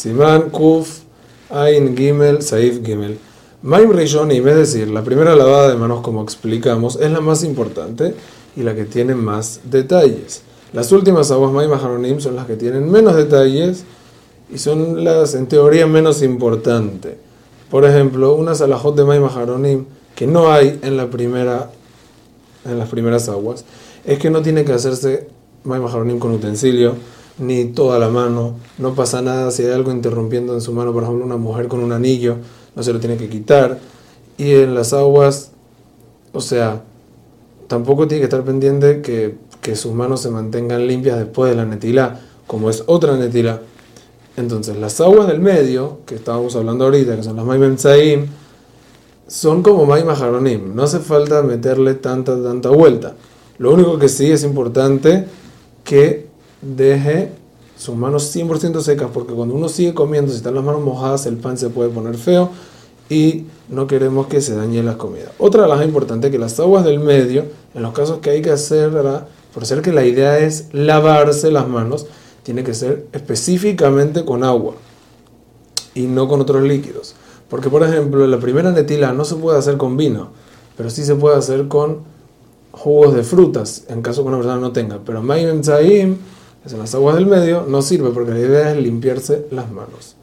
Siman Kuf Ain Gimel Saif Gimel. Maim Rishonim, es decir, la primera lavada de manos, como explicamos, es la más importante y la que tiene más detalles. Las últimas aguas Maim Haronim son las que tienen menos detalles y son las, en teoría, menos importantes. Por ejemplo, una salajot de Maim Haronim que no hay en, la primera, en las primeras aguas es que no tiene que hacerse Maim Haronim con utensilio ni toda la mano, no pasa nada si hay algo interrumpiendo en su mano, por ejemplo, una mujer con un anillo, no se lo tiene que quitar. Y en las aguas, o sea, tampoco tiene que estar pendiente que, que sus manos se mantengan limpias después de la netila, como es otra netila. Entonces, las aguas del medio, que estábamos hablando ahorita, que son las Maimem Tzaim, son como Maim Haronim. No hace falta meterle tanta, tanta vuelta. Lo único que sí es importante que deje sus manos 100% secas, porque cuando uno sigue comiendo, si están las manos mojadas, el pan se puede poner feo y no queremos que se dañe la comida. Otra de las importantes es que las aguas del medio, en los casos que hay que hacer, por ser que la idea es lavarse las manos, tiene que ser específicamente con agua y no con otros líquidos. Porque, por ejemplo, la primera netila no se puede hacer con vino, pero sí se puede hacer con jugos de frutas, en caso que una persona no tenga. Pero Mayim Tzaim es en las aguas del medio, no sirve porque la idea es limpiarse las manos.